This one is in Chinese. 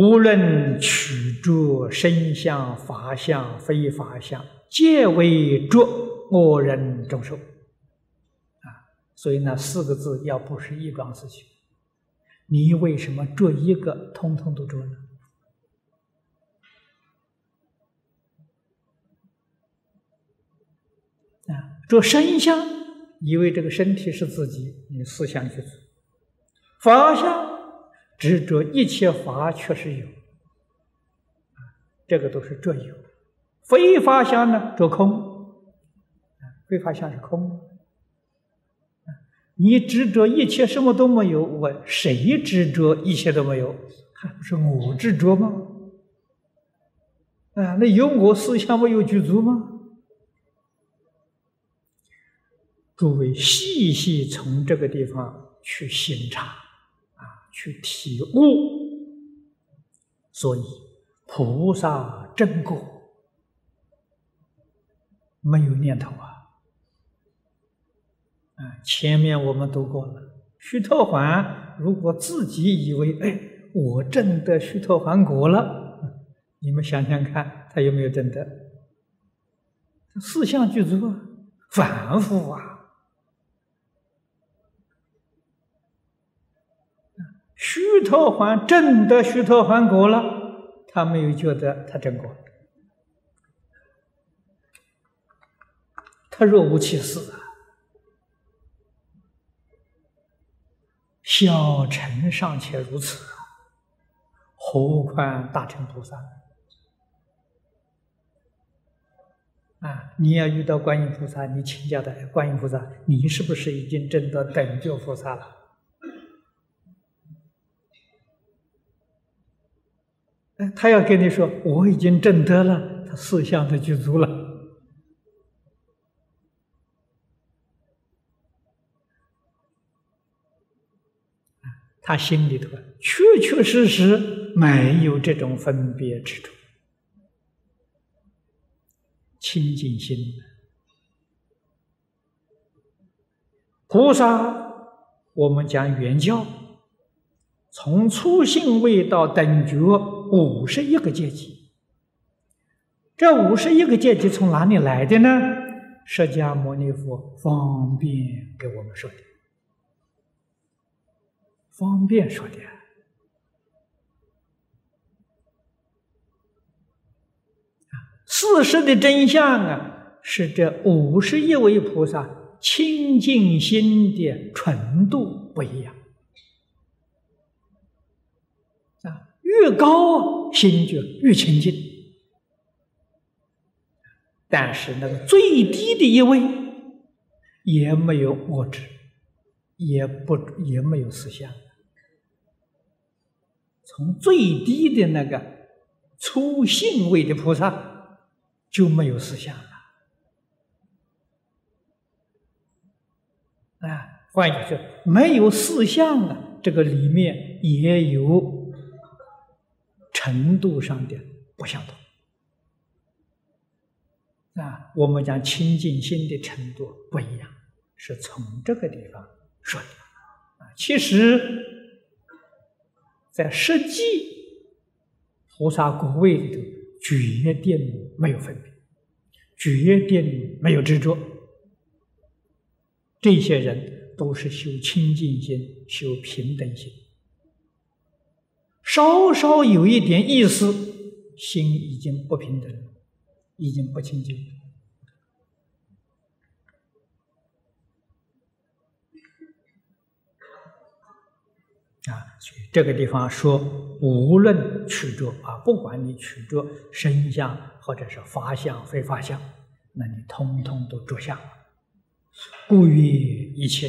无论取着身相、法相、非法相，皆为着恶人众生。啊，所以呢四个字要不是一桩事情，你为什么着一个，通通都着呢？啊，着身相，以为这个身体是自己，你思想去做；法相。执着一切法确实有，这个都是着有；非法相呢，着空，非法相是空。你执着一切什么都没有，我谁执着一切都没有？还不是我执着吗？啊，那有我思想没有具足吗？诸位细细从这个地方去欣察。去体悟，所以菩萨真果没有念头啊！啊，前面我们读过了，须陀环如果自己以为哎，我证得须陀环果了，你们想想看，他有没有证得？四相具足啊，反复啊！须陀环证得须陀环果了，他没有觉得他真果，他若无其事啊。小乘尚且如此，何况大乘菩萨啊？你要遇到观音菩萨，你请教的：观音菩萨，你是不是已经证得等觉菩萨了？他要跟你说，我已经证得了，他四相都具足了，他心里头确确实实没有这种分别之处，清净心。菩萨，我们讲原教，从初信位到等觉。五十一个阶级，这五十一个阶级从哪里来的呢？释迦牟尼佛方便给我们说的，方便说的。事实的真相啊，是这五十一位菩萨清净心的纯度不一样。越高，心就越清净。但是那个最低的一位，也没有物质，也不也没有思想。从最低的那个初信位的菩萨，就没有思想了。啊，换句话说，没有思想啊，这个里面也有。程度上的不相同啊，我们讲清净心的程度不一样，是从这个地方说的啊。其实，在实际菩萨果位里头，决定没有分别，决定没有执着。这些人都是修清净心，修平等心。稍稍有一点意思，心已经不平等，已经不清净啊！所以这个地方说，无论取着啊，不管你取着身相或者是法相、非法相，那你通通都着相，故曰一切。